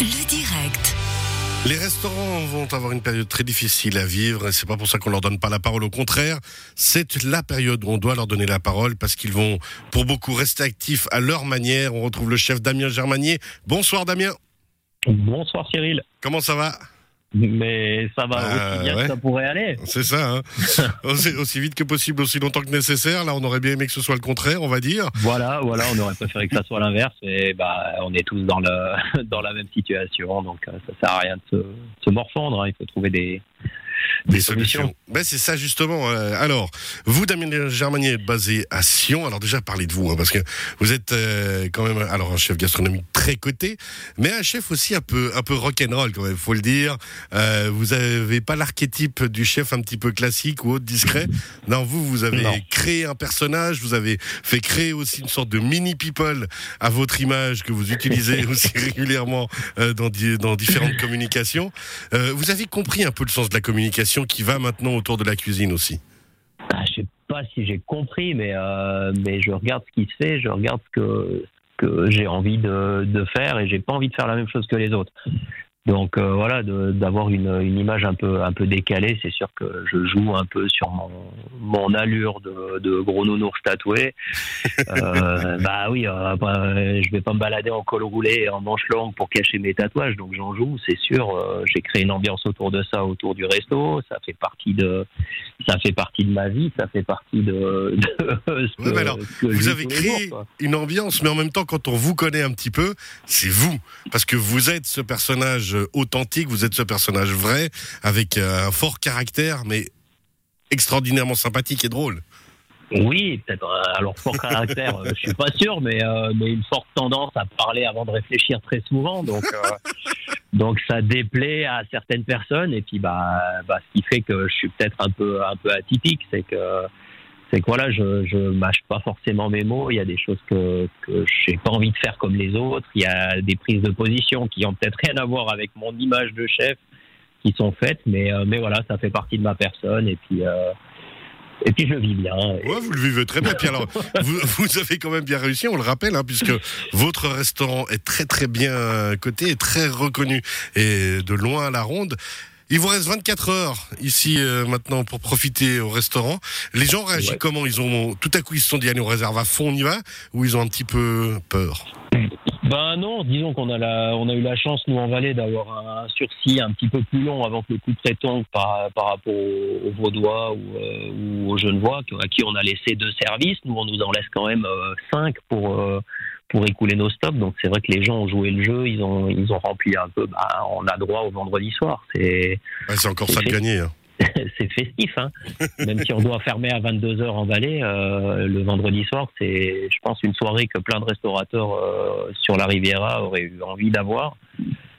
Le direct. Les restaurants vont avoir une période très difficile à vivre et c'est pas pour ça qu'on leur donne pas la parole. Au contraire, c'est la période où on doit leur donner la parole parce qu'ils vont, pour beaucoup, rester actifs à leur manière. On retrouve le chef Damien Germanier. Bonsoir Damien. Bonsoir Cyril. Comment ça va? Mais ça va Ah, aussi bien ouais. que ça pourrait aller. C'est ça, hein aussi, aussi vite que possible, aussi longtemps que nécessaire. Là, on aurait bien aimé que ce soit le contraire, on va dire. Voilà, voilà, on aurait préféré que ça soit l'inverse, et bah on est tous dans le dans la même situation, donc euh, ça sert à rien de se, se morfondre. hein. Il faut trouver des des solutions. Ben, c'est ça justement. Euh, alors, vous, Damien Germanier, basé à Sion. Alors déjà, parlez de vous, hein, parce que vous êtes euh, quand même alors un chef gastronomique très coté, mais un chef aussi un peu un peu rock'n'roll quand même, faut le dire. Euh, vous avez pas l'archétype du chef un petit peu classique ou autre discret? Non, vous, vous avez Non. créé un personnage, vous avez fait créer aussi une sorte de mini people à votre image que vous utilisez aussi régulièrement euh, dans, dans différentes communications. Euh, vous avez compris un peu le sens de la communication qui va maintenant autour de la cuisine aussi. Ah, je sais pas si j'ai compris, mais euh, mais je regarde ce qui se fait, je regarde ce que que j'ai envie de, de faire, et j'ai pas envie de faire la même chose que les autres. Donc euh, voilà, d'avoir une, une image un peu un peu décalée, c'est sûr que je joue un peu sur mon, mon allure de, de gros nounours tatoué. Euh, bah oui, euh, bah, je vais pas me balader en col roulé et en manche longue pour cacher mes tatouages, donc j'en joue, c'est sûr. Euh, j'ai créé une ambiance autour de ça, autour du resto. Ça fait partie de ça fait partie de ma vie, ça fait partie de, de ce Ouais, mais alors, ce que Vous avez créé jours, une ambiance, mais en même temps, quand on vous connaît un petit peu, c'est vous. Parce que vous êtes ce personnage authentique, vous êtes ce personnage vrai, avec euh, un fort caractère, mais extraordinairement sympathique et drôle. Oui, peut-être. euh, Alors fort caractère, euh, je suis pas sûr, mais mais une forte tendance à parler avant de réfléchir très souvent, donc donc ça déplaît à certaines personnes et puis bah bah ce qui fait que je suis peut-être un peu un peu atypique, c'est que c'est que voilà, je je mâche pas forcément mes mots. Il y a des choses que que j'ai pas envie de faire comme les autres. Il y a des prises de position qui ont peut-être rien à voir avec mon image de chef qui sont faites, mais euh, mais voilà, ça fait partie de ma personne et puis. euh, et puis je le vis bien. Ouais, vous le vivez très bien. Puis alors, vous, vous avez quand même bien réussi, on le rappelle, hein, puisque votre restaurant est très très bien coté et très reconnu et de loin à la ronde. Il vous reste 24 heures ici euh, maintenant pour profiter au restaurant. Les gens réagissent Ouais. comment? Ils ont tout à coup ils se sont dit allez on réserve à fond, on y va? Ou ils ont un petit peu peur? Ben non, disons qu'on a la, on a eu la chance nous en Valais d'avoir un sursis un petit peu plus long avant que le coup de tombe par, par rapport aux, aux Vaudois ou, euh, ou aux Genevois à qui on a laissé deux services. Nous on nous en laisse quand même euh, cinq pour euh, pour écouler nos stocks. Donc c'est vrai que les gens ont joué le jeu, ils ont ils ont rempli un peu. Ben, on a droit au vendredi soir. C'est Ouais, C'est encore ça de gagner. hein. c'est festif, hein. Même si on doit fermer à 22 heures en Valais, euh, le vendredi soir, c'est, je pense, une soirée que plein de restaurateurs euh, sur la Riviera auraient eu envie d'avoir.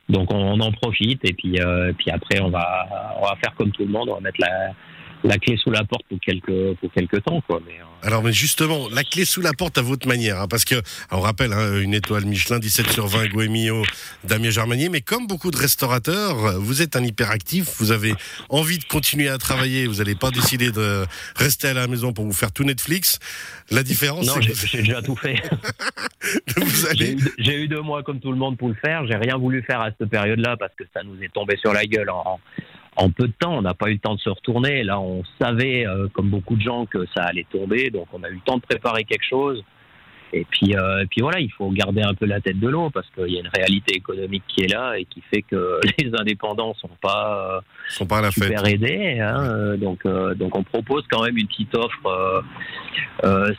Donc on, on en profite et puis, euh, puis après on va, on va faire comme tout le monde, on va mettre la, la clé sous la porte pour quelques, pour quelques temps, quoi. Mais, euh, Alors, mais justement, la clé sous la porte à votre manière, hein, parce que, on rappelle, hein, une étoile Michelin, 17 sur 20, Goemio, Damien Germanier, mais comme beaucoup de restaurateurs, vous êtes un hyperactif, vous avez envie de continuer à travailler, vous n'allez pas décider de rester à la maison pour vous faire tout Netflix. La différence, non, c'est j'ai, que j'ai déjà tout fait. J'ai eu, eu deux mois comme tout le monde pour le faire. J'ai rien voulu faire à cette période-là parce que ça nous est tombé sur la gueule en, en peu de temps. On n'a pas eu le temps de se retourner. Là, on savait, euh, comme beaucoup de gens, que ça allait tomber. Donc, on a eu le temps de préparer quelque chose. Et puis, euh, et puis voilà, il faut garder un peu la tête de l'eau parce qu'il y a une réalité économique qui est là et qui fait que les indépendants sont pas euh, sont pas à la fête. super aidés. Hein, donc, donc on propose quand même une petite offre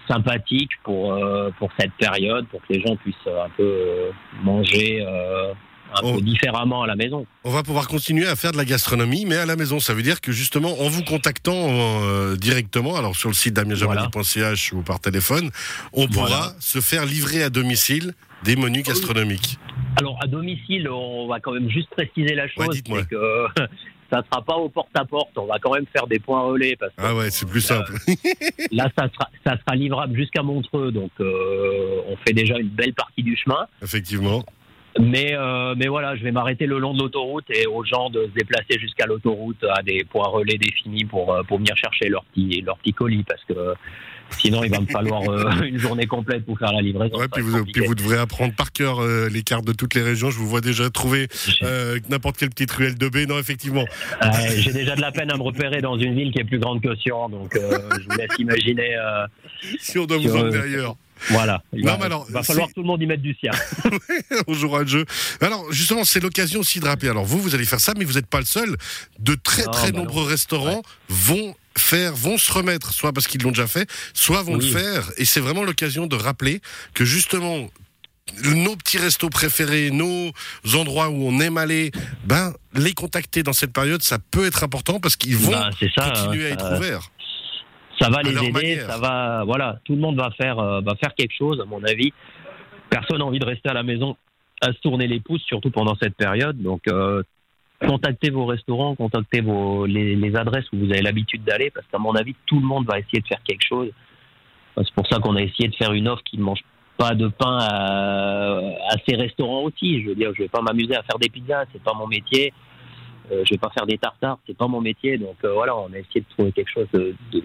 sympathique pour pour cette période, pour que les gens puissent un peu manger un Oh. peu différemment à la maison. On va pouvoir continuer à faire de la gastronomie, mais à la maison. Ça veut dire que justement, en vous contactant euh, directement, alors sur le site damiengermanier.ch ou par téléphone, on pourra Voilà. se faire livrer à domicile des menus gastronomiques. Alors à domicile, on va quand même juste préciser la chose, c'est que ça sera pas au porte-à-porte. On va quand même faire des points relais parce que Ah ouais, c'est plus simple. Là, ça sera, ça sera livrable jusqu'à Montreux, donc euh, on fait déjà une belle partie du chemin. Effectivement. Mais, euh, mais voilà, je vais m'arrêter le long de l'autoroute et aux gens de se déplacer jusqu'à l'autoroute à des points relais définis pour, euh, pour venir chercher leur petit, leur petit colis parce que sinon il va me falloir euh, une journée complète pour faire la livraison. Ouais, puis vous, compliqué. puis vous devrez apprendre par cœur euh, les cartes de toutes les régions. Je vous vois déjà trouver n'importe quelle petite ruelle de baie. Non, effectivement. J'ai déjà de la peine à me repérer dans une ville qui est plus grande que Sion, donc je vous laisse imaginer. Si on doit vous emmener ailleurs, voilà. Il Non, va, mais alors, va falloir que tout le monde y mette du sien. on jouera le jeu. Alors, justement, c'est l'occasion aussi de rappeler. Alors, vous, vous allez faire ça, mais vous n'êtes pas le seul. De très, Non, très bah non. nombreux restaurants vont faire, vont se remettre, soit parce qu'ils l'ont déjà fait, soit vont Oui. le faire. Et c'est vraiment l'occasion de rappeler que justement, nos petits restos préférés, nos endroits où on aime aller, ben, les contacter dans cette période, ça peut être important parce qu'ils vont Bah, ça. continuer hein, à ça- être ouverts. Ça va à les aider, manière. ça va, voilà, tout le monde va faire, euh, va faire quelque chose, à mon avis. Personne n'a envie de rester à la maison à se tourner les pouces, surtout pendant cette période. Donc, euh, contactez vos restaurants, contactez vos, les, les adresses où vous avez l'habitude d'aller, parce qu'à mon avis, tout le monde va essayer de faire quelque chose. C'est pour ça qu'on a essayé de faire une offre qui ne mange pas de pain à, à ces restaurants aussi. Je veux dire, je vais pas m'amuser à faire des pizzas, c'est pas mon métier. Euh, je vais pas faire des tartares, c'est pas mon métier. Donc euh, voilà, on a essayé de trouver quelque chose de, de-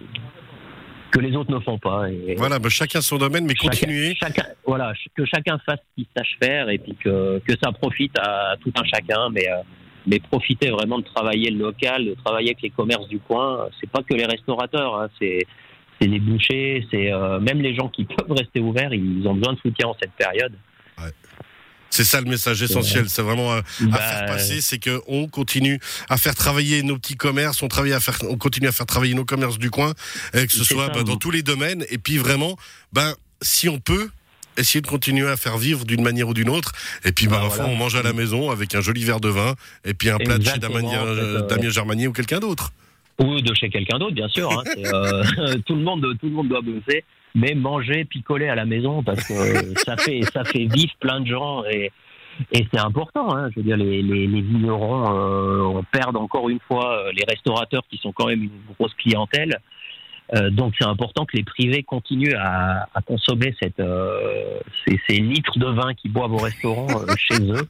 que les autres ne font pas. Et Voilà, ben, chacun son domaine, mais chacun- continuez. chacun, voilà, que chacun fasse ce qu'il sache faire et puis que, que ça profite à tout un chacun, mais euh, mais profitez vraiment de travailler le local, de travailler avec les commerces du coin. C'est pas que les restaurateurs, hein, c'est c'est les bouchers, c'est euh, même les gens qui peuvent rester ouverts, ils ont besoin de soutien en cette période. C'est ça le message essentiel. C'est vraiment euh, à Bah, faire passer, c'est que on continue à faire travailler nos petits commerces, on travaille à faire, on continue à faire travailler nos commerces du coin, et que ce soit ça, bah, dans tous les domaines. Et puis vraiment, ben si on peut. Essayer de continuer à faire vivre d'une manière ou d'une autre. Et puis, bah, Bah, voilà. on mange à la maison avec un joli verre de vin et puis un plat de chez Damien, en fait, euh, euh, Damien Germanier ou quelqu'un d'autre. ou de chez quelqu'un d'autre, bien sûr. hein. Euh, tout le monde, tout le monde doit bosser, mais manger, picoler à la maison parce que ça fait, ça fait vivre plein de gens et, et c'est important. Hein. Je veux dire, les, les, les vignerons, euh, on perd encore une fois euh, les restaurateurs qui sont quand même une grosse clientèle. Euh, donc c'est important que les privés continuent à, à consommer cette, euh, ces, ces litres de vin qu'ils boivent au restaurant euh, chez eux.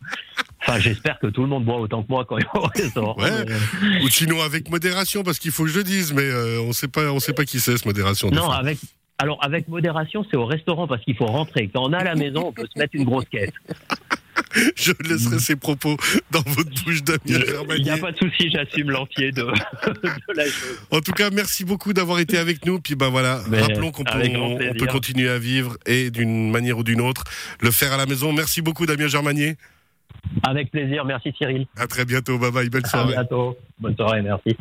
Enfin, j'espère que tout le monde boit autant que moi quand il va au restaurant. Ouais. Mais- Ou sinon avec modération, parce qu'il faut que je le dise, mais euh, on on sait pas qui c'est ce modération. Non, avec. Alors, avec modération, c'est au restaurant parce qu'il faut rentrer. Quand on est à la maison, on peut se mettre une grosse caisse. Je laisserai ces propos dans votre bouche, Damien Il n'y a pas de souci, j'assume l'entier de, de la chose. En tout cas, merci beaucoup d'avoir été avec nous. Puis ben voilà, Mais rappelons qu'on peut, on- continuer à vivre et d'une manière ou d'une autre le faire à la maison. Merci beaucoup, Damien Germanier. Avec plaisir, merci Cyril. À très bientôt. Bye bye. Belle À soirée. bientôt. Bonne soirée, merci.